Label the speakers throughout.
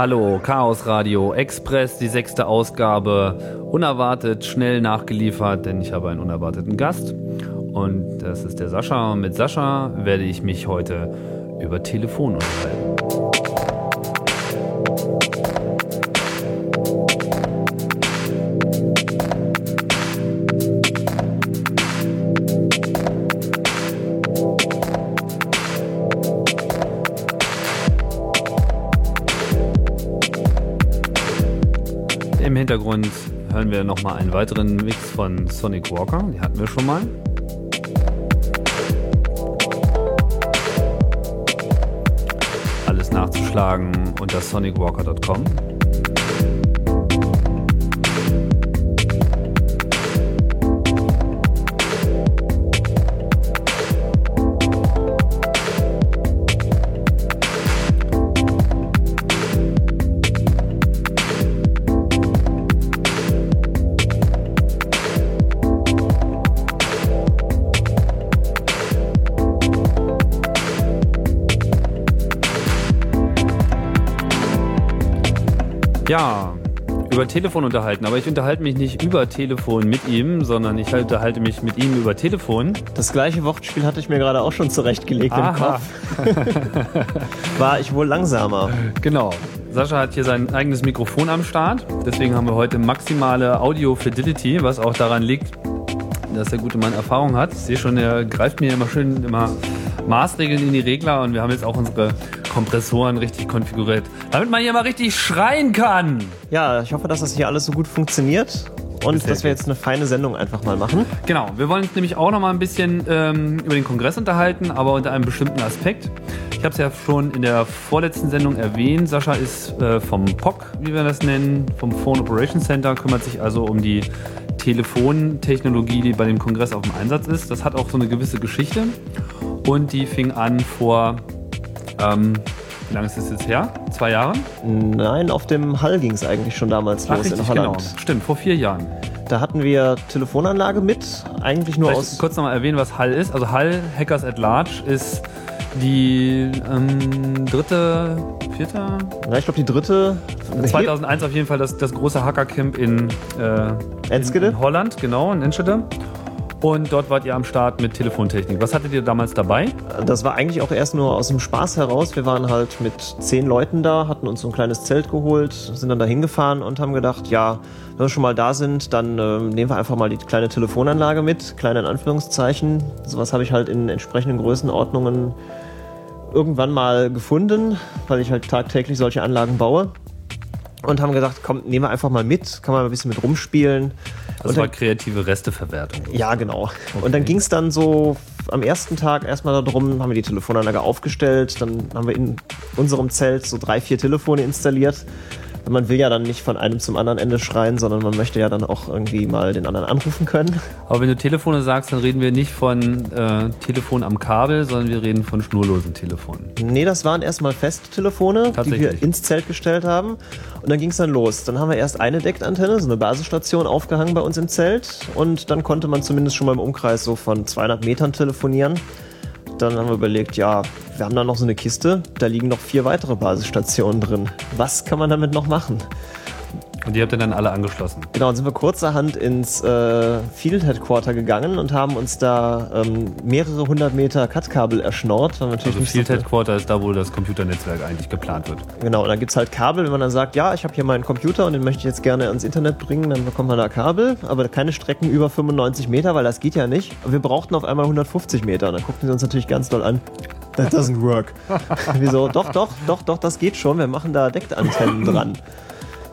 Speaker 1: Hallo, Chaos Radio Express, die sechste Ausgabe. Unerwartet, schnell nachgeliefert, denn ich habe einen unerwarteten Gast. Und das ist der Sascha. Und mit Sascha werde ich mich heute über Telefon unterhalten. Im Hintergrund hören wir nochmal einen weiteren Mix von Sonic Walker. Die hatten wir schon mal. Alles nachzuschlagen unter sonicwalker.com. Ja, über Telefon unterhalten. Aber ich unterhalte mich nicht über Telefon mit ihm, sondern ich unterhalte mich mit ihm über Telefon.
Speaker 2: Das gleiche Wortspiel hatte ich mir gerade auch schon zurechtgelegt im
Speaker 1: Aha.
Speaker 2: Kopf. War ich wohl langsamer.
Speaker 1: Genau. Sascha hat hier sein eigenes Mikrofon am Start. Deswegen haben wir heute maximale Audio Fidelity, was auch daran liegt, dass der gute Mann Erfahrung hat. Ich sehe schon, er greift mir immer schön immer Maßregeln in die Regler und wir haben jetzt auch unsere Kompressoren richtig konfiguriert, damit man hier mal richtig schreien kann.
Speaker 2: Ja, ich hoffe, dass das hier alles so gut funktioniert und dass wir jetzt eine feine Sendung einfach mal machen.
Speaker 1: Genau, wir wollen uns nämlich auch noch mal ein bisschen ähm, über den Kongress unterhalten, aber unter einem bestimmten Aspekt. Ich habe es ja schon in der vorletzten Sendung erwähnt. Sascha ist äh, vom POC, wie wir das nennen, vom Phone Operation Center, kümmert sich also um die Telefontechnologie, die bei dem Kongress auf dem Einsatz ist. Das hat auch so eine gewisse Geschichte und die fing an vor, ähm, wie lange ist das jetzt her? Zwei Jahren?
Speaker 2: Nein, auf dem Hall ging es eigentlich schon damals
Speaker 1: Ach,
Speaker 2: los in
Speaker 1: richtig,
Speaker 2: Holland.
Speaker 1: genau. Stimmt, vor vier Jahren.
Speaker 2: Da hatten wir Telefonanlage mit, eigentlich nur
Speaker 1: Vielleicht
Speaker 2: aus.
Speaker 1: kurz nochmal erwähnen, was Hall ist. Also Hall Hackers at Large ist die ähm, dritte, vierte,
Speaker 2: Ja, ich glaube, die dritte.
Speaker 1: 2001 auf jeden Fall das, das große Hackercamp in, äh,
Speaker 2: Enschede?
Speaker 1: in Holland, genau, in Enschede. Und dort wart ihr am Start mit Telefontechnik. Was hattet ihr damals dabei?
Speaker 2: Das war eigentlich auch erst nur aus dem Spaß heraus. Wir waren halt mit zehn Leuten da, hatten uns so ein kleines Zelt geholt, sind dann da hingefahren und haben gedacht, ja, wenn wir schon mal da sind, dann ähm, nehmen wir einfach mal die kleine Telefonanlage mit, kleine in Anführungszeichen. Sowas habe ich halt in entsprechenden Größenordnungen irgendwann mal gefunden, weil ich halt tagtäglich solche Anlagen baue. Und haben gesagt, komm, nehmen wir einfach mal mit, kann man ein bisschen mit rumspielen.
Speaker 1: Das
Speaker 2: Und
Speaker 1: war
Speaker 2: dann-
Speaker 1: kreative Resteverwertung.
Speaker 2: ja, genau. Und dann ging es dann so am ersten Tag erstmal darum, haben wir die Telefonanlage aufgestellt, dann haben wir in unserem Zelt so drei, vier Telefone installiert. Man will ja dann nicht von einem zum anderen Ende schreien, sondern man möchte ja dann auch irgendwie mal den anderen anrufen können.
Speaker 1: Aber wenn du Telefone sagst, dann reden wir nicht von äh, Telefon am Kabel, sondern wir reden von schnurlosen Telefonen.
Speaker 2: Nee, das waren erstmal Festtelefone, die
Speaker 1: Tatsächlich.
Speaker 2: wir ins Zelt gestellt haben. Und dann ging es dann los. Dann haben wir erst eine Deckantenne, so eine Basisstation aufgehangen bei uns im Zelt. Und dann konnte man zumindest schon mal im Umkreis so von 200 Metern telefonieren. Dann haben wir überlegt, ja, wir haben da noch so eine Kiste, da liegen noch vier weitere Basisstationen drin. Was kann man damit noch machen?
Speaker 1: Und die habt ihr dann alle angeschlossen.
Speaker 2: Genau, dann sind wir kurzerhand ins äh, Field Headquarter gegangen und haben uns da ähm, mehrere hundert Meter Cut-Kabel erschnort. weil natürlich
Speaker 1: Also Field
Speaker 2: so-
Speaker 1: Headquarter ist da, wo das Computernetzwerk eigentlich geplant wird.
Speaker 2: Genau, und dann gibt's halt Kabel, wenn man dann sagt, ja, ich habe hier meinen Computer und den möchte ich jetzt gerne ans Internet bringen, dann bekommt man da Kabel, aber keine Strecken über 95 Meter, weil das geht ja nicht. Wir brauchten auf einmal 150 Meter und dann guckten sie uns natürlich ganz doll an. That doesn't work. Wieso? Doch, doch, doch, doch, das geht schon. Wir machen da Deckantennen dran.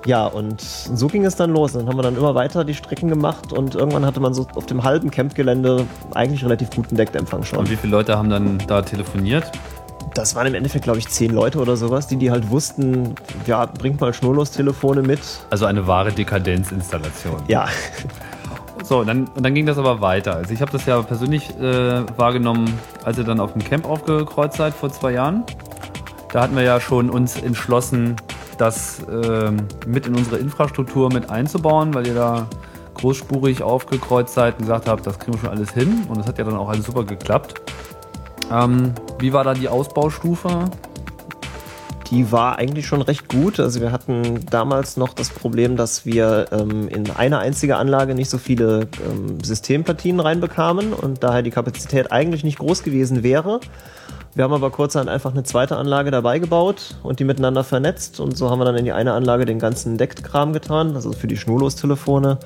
Speaker 2: Ja, und so ging es dann los. Dann haben wir dann immer weiter die Strecken gemacht und irgendwann hatte man so auf dem halben Campgelände eigentlich relativ guten Deckempfang schon.
Speaker 1: Und wie viele Leute haben dann da telefoniert?
Speaker 2: Das waren im Endeffekt, glaube ich, zehn Leute oder sowas, die, die halt wussten, ja, bringt mal Schnurlos-Telefone mit.
Speaker 1: Also eine wahre Dekadenzinstallation.
Speaker 2: Ja,
Speaker 1: So, dann, und dann ging das aber weiter. Also ich habe das ja persönlich äh, wahrgenommen, als ihr dann auf dem Camp aufgekreuzt seid vor zwei Jahren. Da hatten wir ja schon uns entschlossen, das ähm, mit in unsere Infrastruktur mit einzubauen, weil ihr da großspurig aufgekreuzt seid und gesagt habt, das kriegen wir schon alles hin. Und das hat ja dann auch alles super geklappt. Ähm, wie war da die Ausbaustufe?
Speaker 2: Die war eigentlich schon recht gut. Also wir hatten damals noch das Problem, dass wir ähm, in eine einzige Anlage nicht so viele ähm, Systempartien reinbekamen und daher die Kapazität eigentlich nicht groß gewesen wäre. Wir haben aber kurzerhand einfach eine zweite Anlage dabei gebaut und die miteinander vernetzt und so haben wir dann in die eine Anlage den ganzen Deckkram getan, also für die Schnurlostelefone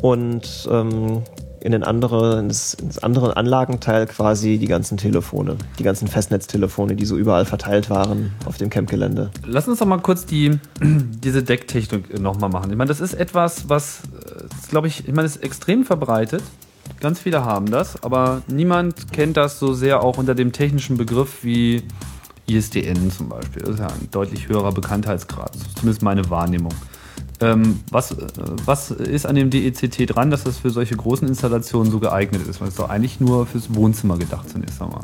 Speaker 2: und ähm, in den andere, ins, ins andere Anlagenteil quasi die ganzen Telefone, die ganzen Festnetztelefone, die so überall verteilt waren auf dem Campgelände.
Speaker 1: Lass uns doch mal kurz die, diese Decktechnik nochmal machen. Ich meine, das ist etwas, was, glaube ich, ich meine, ist extrem verbreitet. Ganz viele haben das, aber niemand kennt das so sehr auch unter dem technischen Begriff wie ISDN zum Beispiel. Das ist ja ein deutlich höherer Bekanntheitsgrad, zumindest meine Wahrnehmung. Ähm, was, äh, was ist an dem DECT dran, dass das für solche großen Installationen so geeignet ist? Weil es doch eigentlich nur fürs Wohnzimmer gedacht zunächst einmal.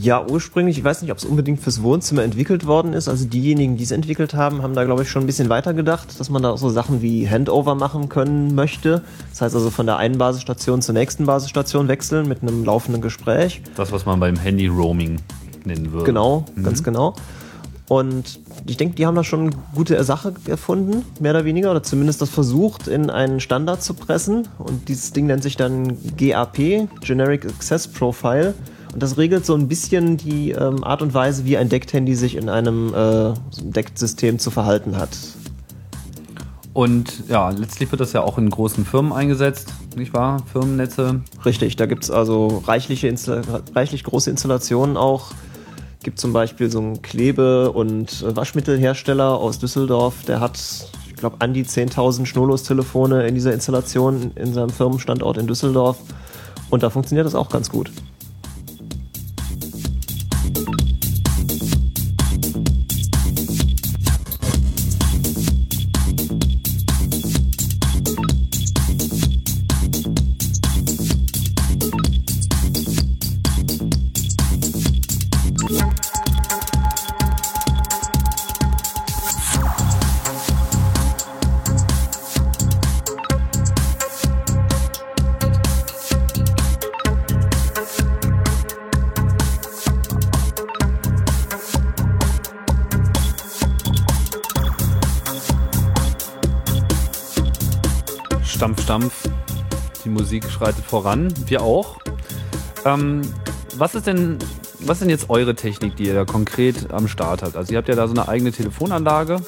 Speaker 2: Ja, ursprünglich, ich weiß nicht, ob es unbedingt fürs Wohnzimmer entwickelt worden ist. Also diejenigen, die es entwickelt haben, haben da, glaube ich, schon ein bisschen weiter gedacht, dass man da auch so Sachen wie Handover machen können möchte. Das heißt also von der einen Basisstation zur nächsten Basisstation wechseln mit einem laufenden Gespräch.
Speaker 1: Das, was man beim Handy-Roaming nennen würde.
Speaker 2: Genau, mhm. ganz genau. Und ich denke, die haben da schon eine gute Sache erfunden, mehr oder weniger, oder zumindest das versucht, in einen Standard zu pressen. Und dieses Ding nennt sich dann GAP, Generic Access Profile. Und das regelt so ein bisschen die ähm, Art und Weise, wie ein Deckt-Handy sich in einem äh, Deckt-System zu verhalten hat.
Speaker 1: Und ja, letztlich wird das ja auch in großen Firmen eingesetzt, nicht wahr? Firmennetze.
Speaker 2: Richtig, da gibt es also reichliche reichlich große Installationen auch gibt zum Beispiel so einen Klebe- und Waschmittelhersteller aus Düsseldorf, der hat, ich glaube, an die 10.000 Schnurlostelefone in dieser Installation in seinem Firmenstandort in Düsseldorf. Und da funktioniert das auch ganz gut.
Speaker 1: Musik schreitet voran, wir auch. Ähm, was ist denn, was ist denn jetzt eure Technik, die ihr da konkret am Start habt? Also ihr habt ja da so eine eigene Telefonanlage.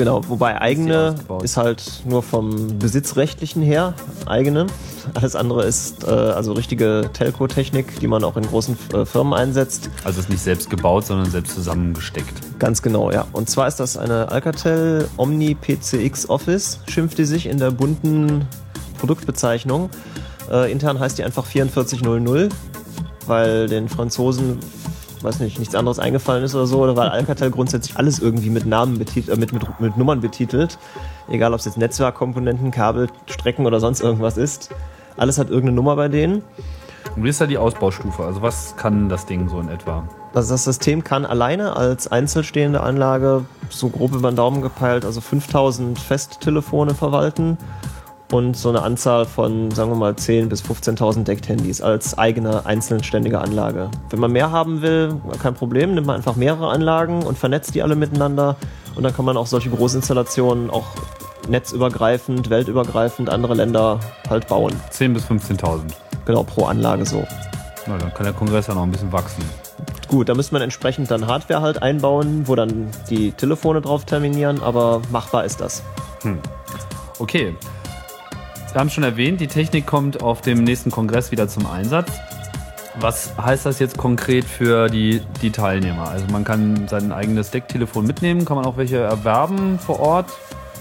Speaker 2: Genau, wobei eigene ist halt nur vom Besitzrechtlichen her eigene. Alles andere ist äh, also richtige Telco-Technik, die man auch in großen äh, Firmen einsetzt.
Speaker 1: Also ist nicht selbst gebaut, sondern selbst zusammengesteckt.
Speaker 2: Ganz genau, ja. Und zwar ist das eine Alcatel Omni PCX Office, schimpft die sich in der bunten Produktbezeichnung. Äh, intern heißt die einfach 4400, weil den Franzosen, weiß nicht, nichts anderes eingefallen ist oder so, oder weil Alcatel grundsätzlich alles irgendwie mit Namen betitelt, äh, mit, mit, mit Nummern betitelt. Egal, ob es jetzt Netzwerkkomponenten, Kabel, Strecken oder sonst irgendwas ist. Alles hat irgendeine Nummer bei denen.
Speaker 1: Und wie ist da die Ausbaustufe? Also was kann das Ding so in etwa?
Speaker 2: Also das System kann alleine als einzelstehende Anlage, so grob über den Daumen gepeilt, also 5000 Festtelefone verwalten und so eine Anzahl von, sagen wir mal, 10.000 bis 15.000 Deckt-Handys als eigene einzelständige Anlage. Wenn man mehr haben will, kein Problem, nimmt man einfach mehrere Anlagen und vernetzt die alle miteinander und dann kann man auch solche Großinstallationen auch netzübergreifend, weltübergreifend andere Länder halt bauen.
Speaker 1: 10.000 bis 15.000.
Speaker 2: Genau, pro Anlage so.
Speaker 1: Na, dann kann der Kongress ja noch ein bisschen wachsen.
Speaker 2: Gut, da müsste man entsprechend dann Hardware halt einbauen, wo dann die Telefone drauf terminieren, aber machbar ist das. Hm.
Speaker 1: Okay. Wir haben schon erwähnt, die Technik kommt auf dem nächsten Kongress wieder zum Einsatz. Was heißt das jetzt konkret für die, die Teilnehmer? Also man kann sein eigenes Decktelefon mitnehmen, kann man auch welche erwerben vor Ort?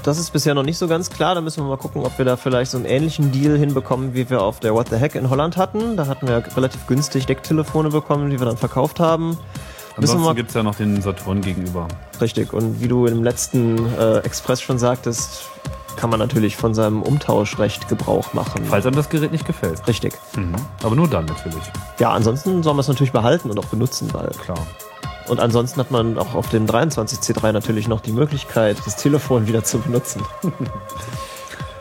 Speaker 2: Das ist bisher noch nicht so ganz klar. Da müssen wir mal gucken, ob wir da vielleicht so einen ähnlichen Deal hinbekommen, wie wir auf der What the Heck in Holland hatten. Da hatten wir relativ günstig Decktelefone bekommen, die wir dann verkauft haben.
Speaker 1: Ansonsten gibt es ja noch den Saturn gegenüber.
Speaker 2: Richtig. Und wie du im letzten äh, Express schon sagtest, kann man natürlich von seinem Umtauschrecht Gebrauch machen.
Speaker 1: Falls einem das Gerät nicht gefällt.
Speaker 2: Richtig.
Speaker 1: Mhm. Aber nur dann natürlich.
Speaker 2: Ja, ansonsten soll man es natürlich behalten und auch benutzen, weil.
Speaker 1: Klar.
Speaker 2: Und ansonsten hat man auch auf dem 23C3 natürlich noch die Möglichkeit, das Telefon wieder zu benutzen.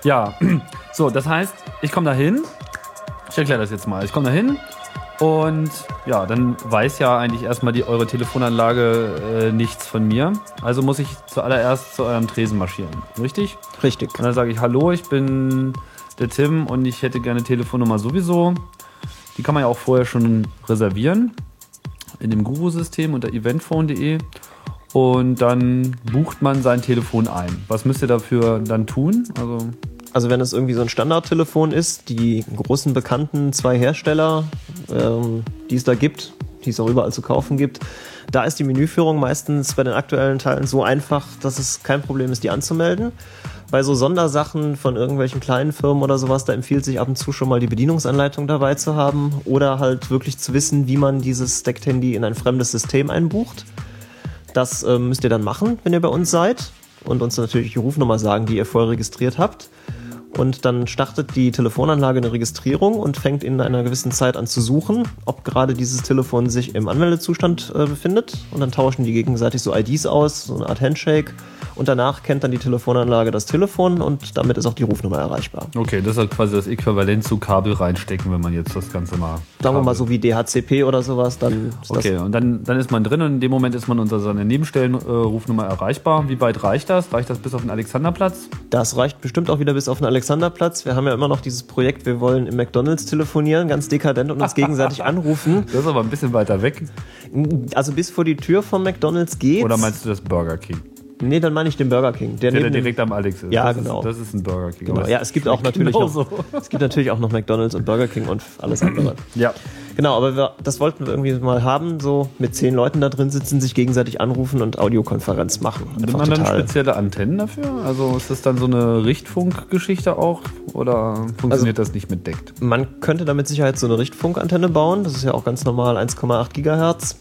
Speaker 1: ja, so, das heißt, ich komme da hin. Ich erkläre das jetzt mal. Ich komme da hin Und ja, dann weiß ja eigentlich erstmal die, eure Telefonanlage äh, nichts von mir. Also muss ich zuallererst zu eurem Tresen marschieren. Richtig?
Speaker 2: Richtig.
Speaker 1: Und dann sage ich, hallo, ich bin der Tim und ich hätte gerne Telefonnummer sowieso. Die kann man ja auch vorher schon reservieren in dem Guru-System unter eventphone.de und dann bucht man sein Telefon ein. Was müsst ihr dafür dann tun?
Speaker 2: Also also wenn es irgendwie so ein Standardtelefon ist, die großen bekannten zwei Hersteller, ähm, die es da gibt, die es auch überall zu kaufen gibt, da ist die Menüführung meistens bei den aktuellen Teilen so einfach, dass es kein Problem ist, die anzumelden. Bei so Sondersachen von irgendwelchen kleinen Firmen oder sowas, da empfiehlt sich ab und zu schon mal die Bedienungsanleitung dabei zu haben oder halt wirklich zu wissen, wie man dieses Stacked Handy in ein fremdes System einbucht. Das äh, müsst ihr dann machen, wenn ihr bei uns seid und uns natürlich die Rufnummer sagen, die ihr vorher registriert habt. Und dann startet die Telefonanlage eine Registrierung und fängt in einer gewissen Zeit an zu suchen, ob gerade dieses Telefon sich im Anmeldezustand äh, befindet. Und dann tauschen die gegenseitig so IDs aus, so eine Art Handshake. Und danach kennt dann die Telefonanlage das Telefon und damit ist auch die Rufnummer erreichbar.
Speaker 1: Okay, das ist halt quasi das Äquivalent zu Kabel reinstecken, wenn man jetzt das Ganze mal.
Speaker 2: Sagen wir mal so wie DHCP oder sowas, dann
Speaker 1: ist Okay, und dann, dann ist man drin und in dem Moment ist man unter seiner Nebenstellenrufnummer äh, erreichbar. Wie weit reicht das? Reicht das bis auf den Alexanderplatz?
Speaker 2: Das reicht bestimmt auch wieder bis auf den Alexanderplatz. Wir haben ja immer noch dieses Projekt, wir wollen im McDonalds telefonieren, ganz dekadent und uns gegenseitig anrufen.
Speaker 1: Das ist aber ein bisschen weiter weg.
Speaker 2: Also bis vor die Tür vom McDonalds geht.
Speaker 1: Oder meinst du das Burger King?
Speaker 2: Nee, dann meine ich den Burger King.
Speaker 1: Der, der, direkt am Alex
Speaker 2: ist. Ja,
Speaker 1: das
Speaker 2: genau.
Speaker 1: Ist, das ist ein Burger King.
Speaker 2: Genau. Ja, es gibt auch natürlich noch, es gibt natürlich auch noch McDonalds und Burger King und alles andere.
Speaker 1: ja.
Speaker 2: Genau, aber wir, das wollten wir irgendwie mal haben, so mit zehn Leuten da drin sitzen, sich gegenseitig anrufen und Audiokonferenz machen.
Speaker 1: Nimmt man dann spezielle Antennen dafür? Also ist das dann so eine Richtfunkgeschichte auch oder funktioniert also, das nicht mit deckt?
Speaker 2: Man könnte da mit Sicherheit so eine Richtfunkantenne bauen. Das ist ja auch ganz normal 1,8 Gigahertz.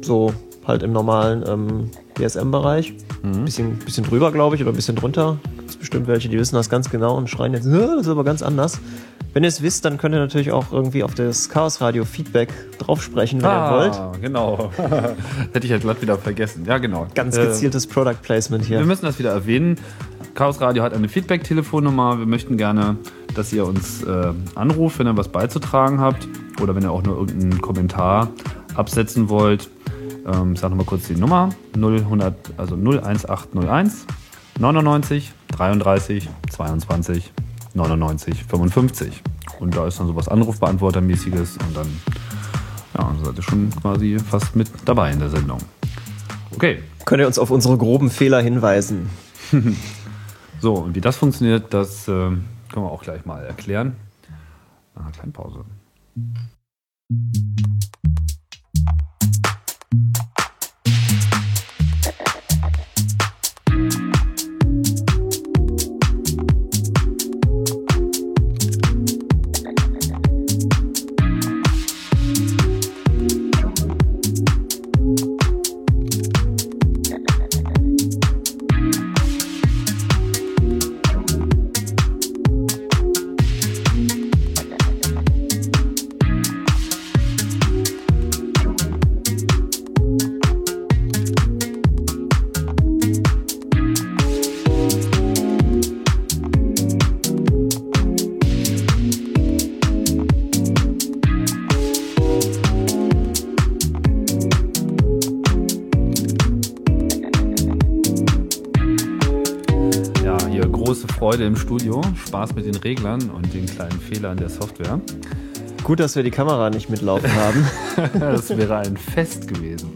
Speaker 2: So halt im normalen ähm, DSM-Bereich. Mhm. Bisschen, bisschen drüber, glaube ich, oder ein bisschen drunter. Es bestimmt welche, die wissen das ganz genau und schreien jetzt, das ist aber ganz anders. Wenn ihr es wisst, dann könnt ihr natürlich auch irgendwie auf das Chaos Radio Feedback drauf sprechen, wenn ah, ihr wollt.
Speaker 1: genau. Hätte ich ja glatt wieder vergessen. Ja, genau.
Speaker 2: Ganz äh, gezieltes äh, Product Placement hier.
Speaker 1: Wir müssen das wieder erwähnen. Chaos Radio hat eine Feedback-Telefonnummer. Wir möchten gerne, dass ihr uns äh, anruft, wenn ihr was beizutragen habt oder wenn ihr auch nur irgendeinen Kommentar absetzen wollt. Ähm, ich sage nochmal kurz die Nummer: 0100, also 01801 99 33 22 99 55. Und da ist dann sowas Anrufbeantwortermäßiges und dann ja, seid ihr schon quasi fast mit dabei in der Sendung. Okay.
Speaker 2: Könnt ihr uns auf unsere groben Fehler hinweisen?
Speaker 1: so, und wie das funktioniert, das äh, können wir auch gleich mal erklären. Ah, kleine Pause. Freude im Studio, Spaß mit den Reglern und den kleinen Fehlern der Software.
Speaker 2: Gut, dass wir die Kamera nicht mitlaufen haben.
Speaker 1: das wäre ein Fest gewesen.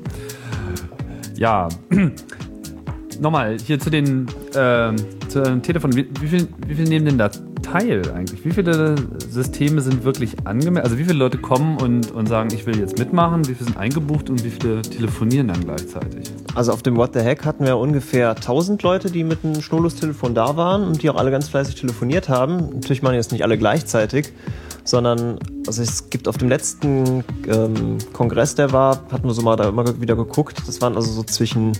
Speaker 1: Ja, nochmal hier zu den äh, zu Telefon. Wie, wie, viel, wie viel nehmen denn da teil eigentlich? Wie viele Systeme sind wirklich angemeldet? Also wie viele Leute kommen und, und sagen, ich will jetzt mitmachen? Wie viele sind eingebucht und wie viele telefonieren dann gleichzeitig?
Speaker 2: Also auf dem What the Heck hatten wir ungefähr 1000 Leute, die mit einem Schnurlustelefon da waren und die auch alle ganz fleißig telefoniert haben. Natürlich machen jetzt nicht alle gleichzeitig, sondern also es gibt auf dem letzten ähm, Kongress, der war, hatten wir so mal da immer wieder geguckt. Das waren also so zwischen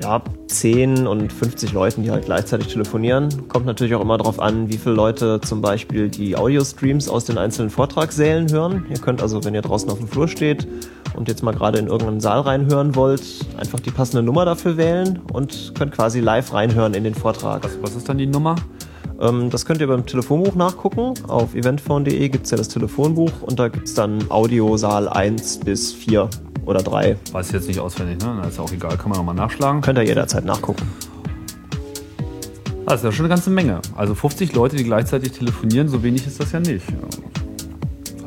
Speaker 2: ja, 10 und 50 Leuten, die halt gleichzeitig telefonieren. Kommt natürlich auch immer darauf an, wie viele Leute zum Beispiel die Audio-Streams aus den einzelnen Vortragssälen hören. Ihr könnt also, wenn ihr draußen auf dem Flur steht und jetzt mal gerade in irgendeinen Saal reinhören wollt, einfach die passende Nummer dafür wählen und könnt quasi live reinhören in den Vortrag.
Speaker 1: Was, was ist dann die Nummer?
Speaker 2: Ähm, das könnt ihr beim Telefonbuch nachgucken. Auf eventphone.de gibt es ja das Telefonbuch und da gibt es dann Audiosaal 1 bis 4 oder 3.
Speaker 1: Weiß ich jetzt nicht auswendig, ne? Das ist ja auch egal, kann man nochmal nachschlagen.
Speaker 2: Könnt ihr jederzeit nachgucken.
Speaker 1: Das ist ja schon eine ganze Menge. Also 50 Leute, die gleichzeitig telefonieren, so wenig ist das ja nicht.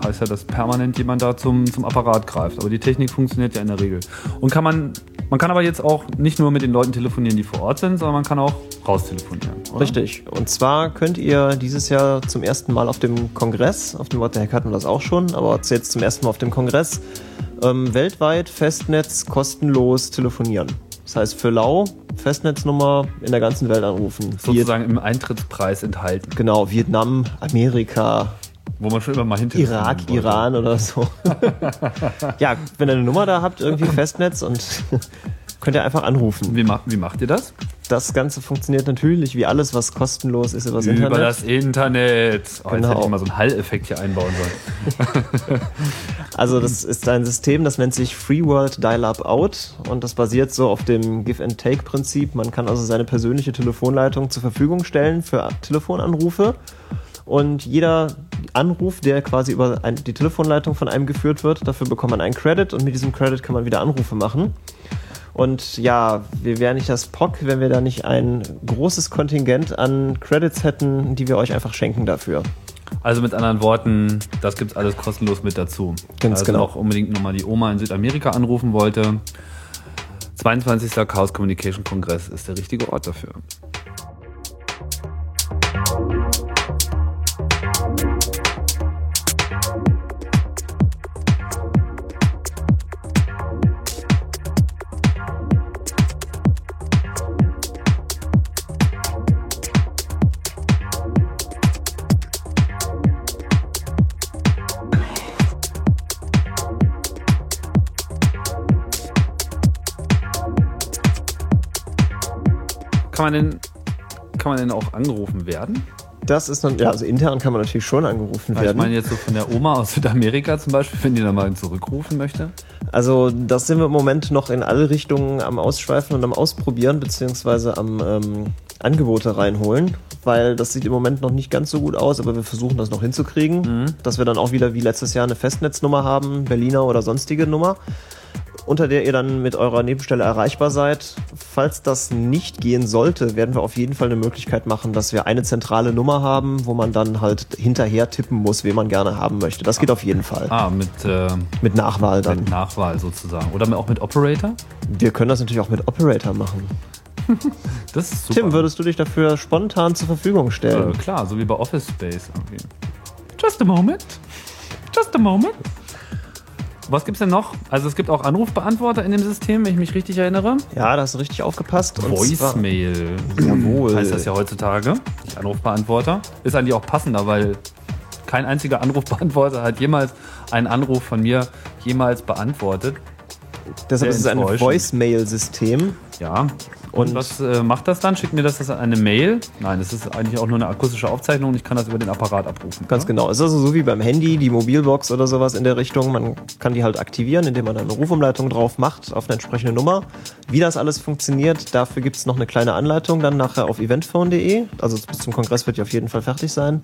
Speaker 1: Heißt ja, dass permanent jemand da zum, zum Apparat greift. Aber die Technik funktioniert ja in der Regel. Und kann man, man kann aber jetzt auch nicht nur mit den Leuten telefonieren, die vor Ort sind, sondern man kann auch raus telefonieren. Oder?
Speaker 2: Richtig. Und zwar könnt ihr dieses Jahr zum ersten Mal auf dem Kongress, auf dem What the Heck hatten wir das auch schon, aber jetzt zum ersten Mal auf dem Kongress, ähm, weltweit Festnetz kostenlos telefonieren. Das heißt für lau Festnetznummer in der ganzen Welt anrufen.
Speaker 1: Sozusagen im Eintrittspreis enthalten.
Speaker 2: Genau, Vietnam, Amerika,
Speaker 1: Wo man schon immer mal hinter
Speaker 2: Irak, Iran oder so. ja, wenn ihr eine Nummer da habt, irgendwie Festnetz und könnt ihr einfach anrufen.
Speaker 1: Wie, macht, wie macht ihr das?
Speaker 2: Das Ganze funktioniert natürlich wie alles, was kostenlos ist
Speaker 1: Über
Speaker 2: Internet.
Speaker 1: das Internet. Oh, Jetzt
Speaker 2: Genau.
Speaker 1: hätte ich mal so einen Hall-Effekt hier einbauen sollen.
Speaker 2: Also das ist ein System, das nennt sich Free World Dial-Up Out und das basiert so auf dem Give-and-Take-Prinzip. Man kann also seine persönliche Telefonleitung zur Verfügung stellen für Telefonanrufe und jeder Anruf, der quasi über die Telefonleitung von einem geführt wird, dafür bekommt man einen Credit und mit diesem Credit kann man wieder Anrufe machen. Und ja, wir wären nicht das POC, wenn wir da nicht ein großes Kontingent an Credits hätten, die wir euch einfach schenken dafür.
Speaker 1: Also mit anderen Worten, das gibt's alles kostenlos mit dazu.
Speaker 2: Ganz
Speaker 1: also
Speaker 2: genau.
Speaker 1: auch unbedingt nochmal die Oma in Südamerika anrufen wollte. 22. Chaos Communication Kongress ist der richtige Ort dafür. Man denn, kann man denn auch angerufen werden?
Speaker 2: Das ist dann, ja, also intern kann man natürlich schon angerufen
Speaker 1: Weil ich
Speaker 2: werden.
Speaker 1: meine jetzt so von der Oma aus Südamerika zum Beispiel, wenn die dann mal zurückrufen möchte.
Speaker 2: Also das sind wir im Moment noch in alle Richtungen am Ausschweifen und am Ausprobieren, beziehungsweise am ähm, Angebote reinholen, weil das sieht im Moment noch nicht ganz so gut aus, aber wir versuchen das noch hinzukriegen, dass wir dann auch wieder wie letztes Jahr eine Festnetznummer haben, Berliner oder sonstige Nummer, unter der ihr dann mit eurer Nebenstelle erreichbar seid. Falls das nicht gehen sollte, werden wir auf jeden Fall eine Möglichkeit machen, dass wir eine zentrale Nummer haben, wo man dann halt hinterher tippen muss, wen man gerne haben möchte. Das geht auf jeden Fall.
Speaker 1: Ah, mit, äh,
Speaker 2: Mit Nachwahl dann.
Speaker 1: mit Nachwahl sozusagen. Oder auch mit Operator?
Speaker 2: Wir können das natürlich auch mit Operator machen.
Speaker 1: Das ist super.
Speaker 2: Tim, würdest du dich dafür spontan zur Verfügung
Speaker 1: äh,
Speaker 2: stellen?
Speaker 1: klar, so wie bei Office Space. irgendwie. Just a moment. Just a moment. Was gibt's denn noch? Also es gibt auch Anrufbeantworter in dem System, wenn ich mich richtig erinnere.
Speaker 2: Ja, da hast du richtig aufgepasst. Und
Speaker 1: Voicemail.
Speaker 2: Jawohl.
Speaker 1: Heißt das ja heutzutage. Nicht Anrufbeantworter. Ist eigentlich auch passender, weil kein einziger Anrufbeantworter hat jemals einen Anruf von mir jemals beantwortet.
Speaker 2: Deshalb ist es ein. Voicemail-System.
Speaker 1: Ja. Und, was äh, macht das dann? Schickt mir das, das an eine Mail? Nein, es ist eigentlich auch nur eine akustische Aufzeichnung und ich kann das über den Apparat abrufen.
Speaker 2: Ganz
Speaker 1: ja?
Speaker 2: genau. Es ist also so wie beim Handy, die Mobilbox oder sowas in der Richtung. Man kann die halt aktivieren, indem man eine Rufumleitung drauf macht auf eine entsprechende Nummer. Wie das alles funktioniert, dafür gibt es noch eine kleine Anleitung dann nachher auf eventphone.de. Also bis zum Kongress wird die auf jeden Fall fertig sein.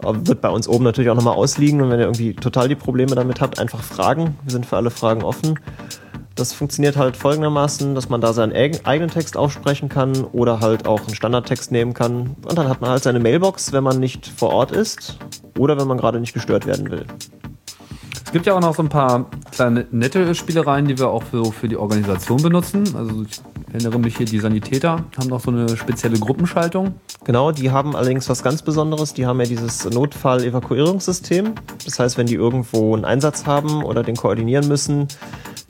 Speaker 2: Aber Wird bei uns oben natürlich auch nochmal ausliegen. Und wenn ihr irgendwie total die Probleme damit habt, einfach fragen. Wir sind für alle Fragen offen. Das funktioniert halt folgendermaßen, dass man da seinen eig- eigenen Text aufsprechen kann oder halt auch einen Standardtext nehmen kann. Und dann hat man halt seine Mailbox, wenn man nicht vor Ort ist oder wenn man gerade nicht gestört werden will.
Speaker 1: Es gibt ja auch noch so ein paar kleine nette Spielereien, die wir auch für, für die Organisation benutzen. Also ich erinnere mich hier, die Sanitäter haben noch so eine spezielle Gruppenschaltung.
Speaker 2: Genau, die haben allerdings was ganz Besonderes. Die haben ja dieses Notfall-Evakuierungssystem. Das heißt, wenn die irgendwo einen Einsatz haben oder den koordinieren müssen,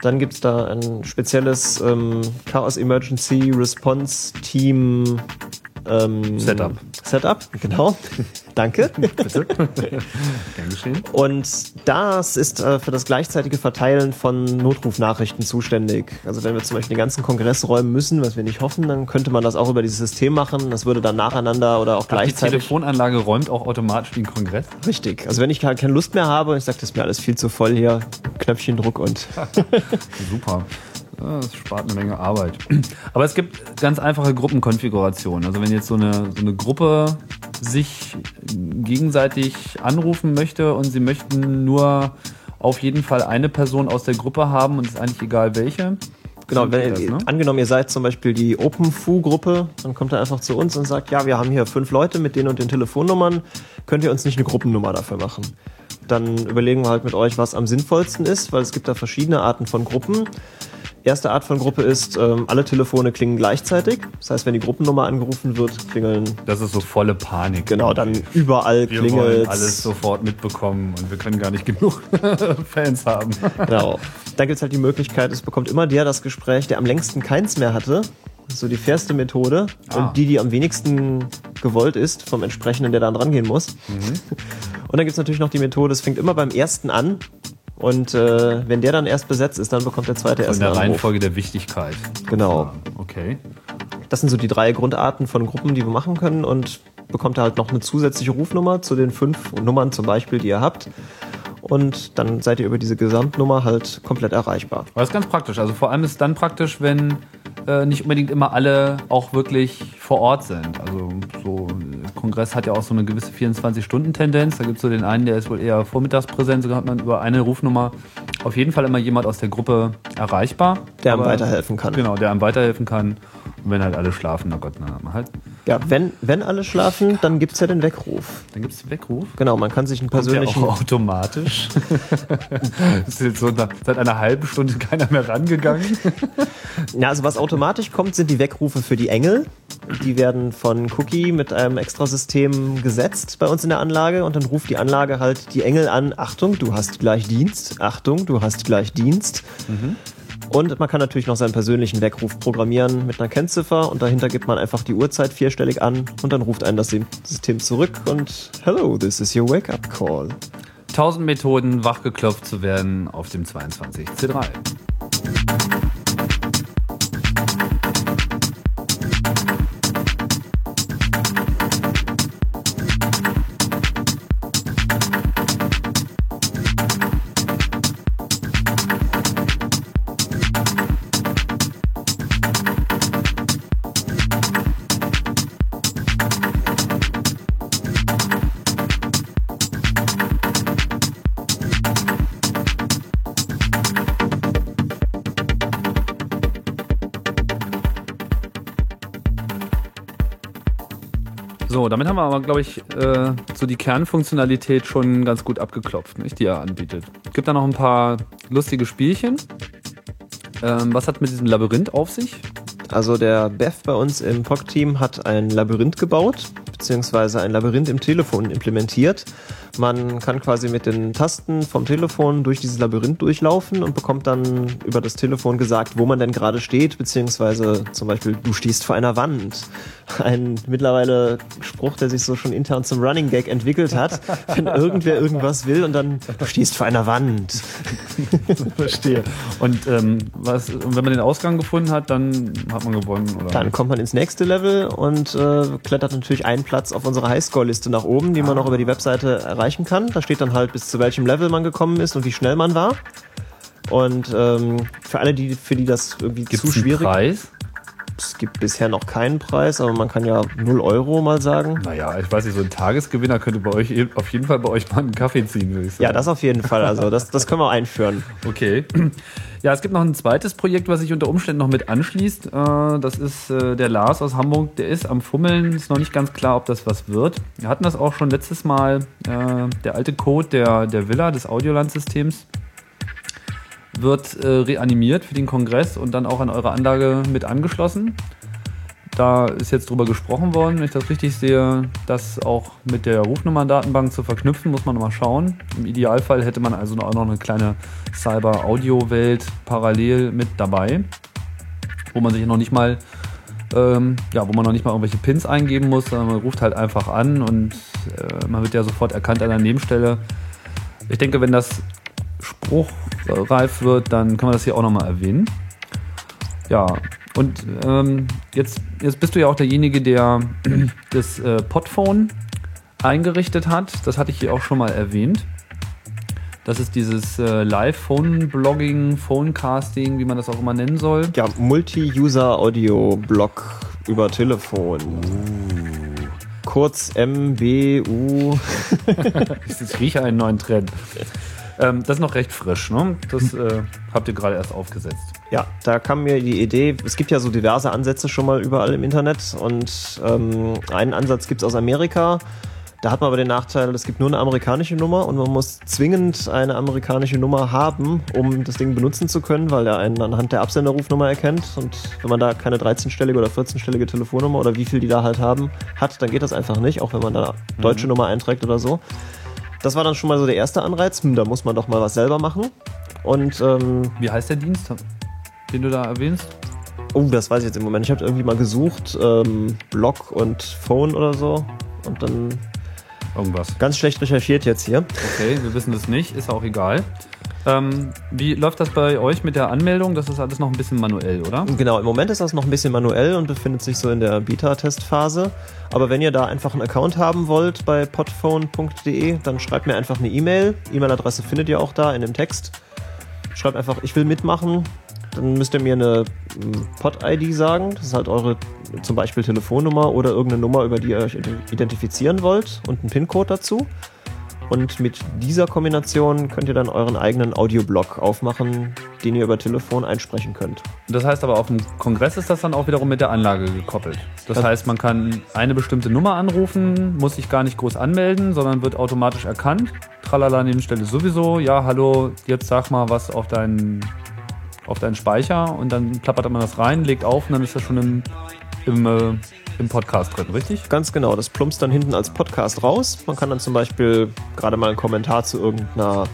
Speaker 2: dann gibt es da ein spezielles ähm, Chaos Emergency Response Team ähm,
Speaker 1: Setup.
Speaker 2: Setup, genau. Danke.
Speaker 1: Bitte.
Speaker 2: Und das ist äh, für das gleichzeitige Verteilen von Notrufnachrichten zuständig. Also wenn wir zum Beispiel den ganzen Kongress räumen müssen, was wir nicht hoffen, dann könnte man das auch über dieses System machen. Das würde dann nacheinander oder auch
Speaker 1: Ach, die
Speaker 2: gleichzeitig.
Speaker 1: Telefonanlage räumt auch automatisch den Kongress.
Speaker 2: Richtig. Also wenn ich keine keine Lust mehr habe und ich sage, das ist mir alles viel zu voll hier, Knöpfchendruck und
Speaker 1: Super. Das spart eine Menge Arbeit. Aber es gibt ganz einfache Gruppenkonfigurationen. Also wenn jetzt so eine, so eine Gruppe sich gegenseitig anrufen möchte und sie möchten nur auf jeden Fall eine Person aus der Gruppe haben und es ist eigentlich egal welche.
Speaker 2: Genau, wenn, das, ne? angenommen, ihr seid zum Beispiel die OpenFu-Gruppe, dann kommt er einfach zu uns und sagt, ja, wir haben hier fünf Leute mit denen und den Telefonnummern, könnt ihr uns nicht eine Gruppennummer dafür machen? Dann überlegen wir halt mit euch, was am sinnvollsten ist, weil es gibt da verschiedene Arten von Gruppen. Erste Art von Gruppe ist, ähm, alle Telefone klingen gleichzeitig. Das heißt, wenn die Gruppennummer angerufen wird, klingeln.
Speaker 1: Das ist so volle Panik.
Speaker 2: Genau, dann überall wir klingelt.
Speaker 1: Wollen alles sofort mitbekommen und wir können gar nicht genug Fans haben.
Speaker 2: Genau. Dann gibt es halt die Möglichkeit, es bekommt immer der das Gespräch, der am längsten keins mehr hatte. So die fairste Methode ah. und die, die am wenigsten gewollt ist vom entsprechenden, der dann rangehen muss. Mhm. Und dann gibt es natürlich noch die Methode, es fängt immer beim ersten an und äh, wenn der dann erst besetzt ist, dann bekommt der zweite
Speaker 1: erst. In der Reihenfolge der Wichtigkeit.
Speaker 2: Genau.
Speaker 1: Okay.
Speaker 2: Das sind so die drei Grundarten von Gruppen, die wir machen können und bekommt er halt noch eine zusätzliche Rufnummer zu den fünf Nummern zum Beispiel, die ihr habt. Und dann seid ihr über diese Gesamtnummer halt komplett erreichbar.
Speaker 1: Das ist ganz praktisch. Also vor allem ist es dann praktisch, wenn äh, nicht unbedingt immer alle auch wirklich vor Ort sind. Also so Kongress hat ja auch so eine gewisse 24-Stunden-Tendenz. Da gibt es so den einen, der ist wohl eher vormittagspräsent, so hat man über eine Rufnummer auf jeden Fall immer jemand aus der Gruppe erreichbar.
Speaker 2: Der einem weiterhelfen kann.
Speaker 1: Genau, der einem weiterhelfen kann. Und wenn halt alle schlafen, na Gott, dann hat man halt.
Speaker 2: Ja, wenn, wenn alle schlafen, dann gibt es ja den Weckruf.
Speaker 1: Dann gibt es den Weckruf?
Speaker 2: Genau, man kann sich einen persönlichen.
Speaker 1: Kommt der auch automatisch. ist jetzt so nach, seit einer halben Stunde keiner mehr rangegangen.
Speaker 2: ja, also was automatisch kommt, sind die Weckrufe für die Engel. Die werden von Cookie mit einem Extrasystem gesetzt bei uns in der Anlage und dann ruft die Anlage halt die Engel an: Achtung, du hast gleich Dienst. Achtung, du hast gleich Dienst. Mhm. Und man kann natürlich noch seinen persönlichen Weckruf programmieren mit einer Kennziffer und dahinter gibt man einfach die Uhrzeit vierstellig an und dann ruft einen das System zurück und Hello, this is your wake-up call.
Speaker 1: 1000 Methoden, wachgeklopft zu werden auf dem 22C3. Damit haben wir aber, glaube ich, äh, so die Kernfunktionalität schon ganz gut abgeklopft, nicht, die er anbietet. Es gibt da noch ein paar lustige Spielchen. Ähm, was hat mit diesem Labyrinth auf sich?
Speaker 2: Also der Bev bei uns im POC-Team hat ein Labyrinth gebaut, beziehungsweise ein Labyrinth im Telefon implementiert. Man kann quasi mit den Tasten vom Telefon durch dieses Labyrinth durchlaufen und bekommt dann über das Telefon gesagt, wo man denn gerade steht, beziehungsweise zum Beispiel, du stehst vor einer Wand. Ein mittlerweile Spruch, der sich so schon intern zum Running Gag entwickelt hat, wenn irgendwer irgendwas will und dann, du stehst vor einer Wand.
Speaker 1: Verstehe. Und ähm, was, wenn man den Ausgang gefunden hat, dann hat man gewonnen, oder?
Speaker 2: Dann kommt man ins nächste Level und äh, klettert natürlich einen Platz auf unserer Highscore-Liste nach oben, die man noch über die Webseite erreichen kann. Da steht dann halt, bis zu welchem Level man gekommen ist und wie schnell man war. Und ähm, für alle, die, für die das irgendwie
Speaker 1: Gibt's
Speaker 2: zu schwierig
Speaker 1: Preis?
Speaker 2: Es gibt bisher noch keinen Preis, aber man kann ja 0 Euro mal sagen.
Speaker 1: Naja, ich weiß nicht, so ein Tagesgewinner könnte bei euch auf jeden Fall bei euch mal einen Kaffee ziehen, würde ich sagen.
Speaker 2: Ja, das auf jeden Fall. Also das, das können wir einführen.
Speaker 1: Okay. Ja, es gibt noch ein zweites Projekt, was sich unter Umständen noch mit anschließt. Äh, das ist äh, der Lars aus Hamburg. Der ist am Fummeln. Ist noch nicht ganz klar, ob das was wird. Wir hatten das auch schon letztes Mal. Äh, der alte Code der, der Villa, des Audioland-Systems wird äh, reanimiert für den Kongress und dann auch an eure Anlage mit angeschlossen. Da ist jetzt drüber gesprochen worden, wenn ich das richtig sehe, das auch mit der Rufnummern-Datenbank zu verknüpfen, muss man nochmal schauen. Im Idealfall hätte man also auch noch eine kleine Cyber-Audio-Welt parallel mit dabei, wo man sich noch nicht mal ähm, ja, wo man noch nicht mal irgendwelche Pins eingeben muss, sondern man ruft halt einfach an und äh, man wird ja sofort erkannt an der Nebenstelle. Ich denke, wenn das spruchreif wird, dann kann man das hier auch nochmal erwähnen. Ja, und ähm, jetzt, jetzt bist du ja auch derjenige, der das äh, Podphone eingerichtet hat. Das hatte ich hier auch schon mal erwähnt. Das ist dieses äh, Live-Phone-Blogging, Phonecasting, wie man das auch immer nennen soll.
Speaker 2: Ja, Multi-User-Audio-Blog über Telefon. Uh. kurz MBU.
Speaker 1: ich rieche einen neuen Trend. Ähm, das ist noch recht frisch, ne? Das äh, habt ihr gerade erst aufgesetzt.
Speaker 2: Ja, da kam mir die Idee, es gibt ja so diverse Ansätze schon mal überall im Internet und ähm, einen Ansatz gibt es aus Amerika. Da hat man aber den Nachteil, es gibt nur eine amerikanische Nummer und man muss zwingend eine amerikanische Nummer haben, um das Ding benutzen zu können, weil er einen anhand der Absenderrufnummer erkennt. Und wenn man da keine 13-stellige oder 14-stellige Telefonnummer oder wie viel die da halt haben, hat, dann geht das einfach nicht, auch wenn man da deutsche mhm. Nummer einträgt oder so. Das war dann schon mal so der erste Anreiz. Hm, da muss man doch mal was selber machen. Und ähm,
Speaker 1: wie heißt der Dienst, den du da erwähnst?
Speaker 2: Oh, das weiß ich jetzt im Moment. Ich habe irgendwie mal gesucht, ähm, Blog und Phone oder so. Und dann
Speaker 1: irgendwas.
Speaker 2: Ganz schlecht recherchiert jetzt hier.
Speaker 1: Okay, wir wissen es nicht, ist auch egal. Ähm, wie läuft das bei euch mit der Anmeldung? Das ist alles noch ein bisschen manuell, oder?
Speaker 2: Genau, im Moment ist das noch ein bisschen manuell und befindet sich so in der Beta-Testphase. Aber wenn ihr da einfach einen Account haben wollt bei podphone.de, dann schreibt mir einfach eine E-Mail. E-Mail-Adresse findet ihr auch da in dem Text. Schreibt einfach, ich will mitmachen. Dann müsst ihr mir eine hm, Pod-ID sagen. Das ist halt eure zum Beispiel Telefonnummer oder irgendeine Nummer, über die ihr euch identifizieren wollt und einen PIN-Code dazu. Und mit dieser Kombination könnt ihr dann euren eigenen Audioblog aufmachen, den ihr über Telefon einsprechen könnt.
Speaker 1: Das heißt aber, auf dem Kongress ist das dann auch wiederum mit der Anlage gekoppelt. Das also heißt, man kann eine bestimmte Nummer anrufen, muss sich gar nicht groß anmelden, sondern wird automatisch erkannt. Tralala Nebenstelle sowieso. Ja, hallo, jetzt sag mal was auf deinen, auf deinen Speicher und dann klappert man das rein, legt auf und dann ist das schon im, im äh, im Podcast drin, richtig?
Speaker 2: Ganz genau. Das plumpst dann hinten als Podcast raus. Man kann dann zum Beispiel gerade mal einen Kommentar zu irgendeiner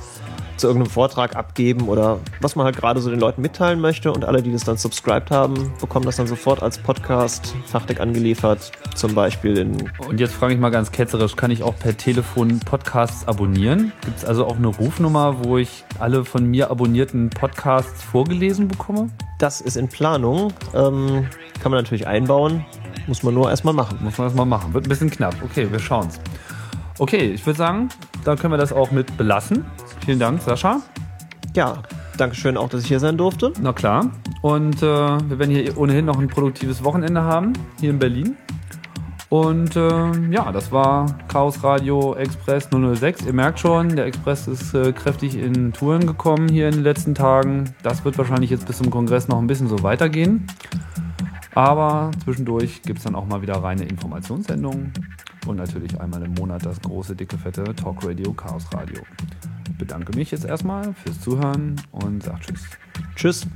Speaker 2: zu irgendeinem Vortrag abgeben oder was man halt gerade so den Leuten mitteilen möchte und alle, die das dann subscribed haben, bekommen das dann sofort als Podcast fertig angeliefert, zum Beispiel in...
Speaker 1: Und jetzt frage ich mal ganz ketzerisch, kann ich auch per Telefon Podcasts abonnieren? Gibt es also auch eine Rufnummer, wo ich alle von mir abonnierten Podcasts vorgelesen bekomme?
Speaker 2: Das ist in Planung, ähm, kann man natürlich einbauen. Muss man nur erstmal machen.
Speaker 1: Muss man erstmal machen. Wird ein bisschen knapp. Okay, wir schauen es. Okay, ich würde sagen, da können wir das auch mit belassen. Vielen Dank, Sascha.
Speaker 2: Ja, danke schön auch, dass ich hier sein durfte.
Speaker 1: Na klar. Und äh, wir werden hier ohnehin noch ein produktives Wochenende haben, hier in Berlin. Und äh, ja, das war Chaos Radio Express 006. Ihr merkt schon, der Express ist äh, kräftig in Touren gekommen hier in den letzten Tagen. Das wird wahrscheinlich jetzt bis zum Kongress noch ein bisschen so weitergehen. Aber zwischendurch gibt es dann auch mal wieder reine Informationssendungen und natürlich einmal im Monat das große, dicke, fette Talk Radio Chaos Radio bedanke mich jetzt erstmal fürs Zuhören und sage Tschüss.
Speaker 2: Tschüss.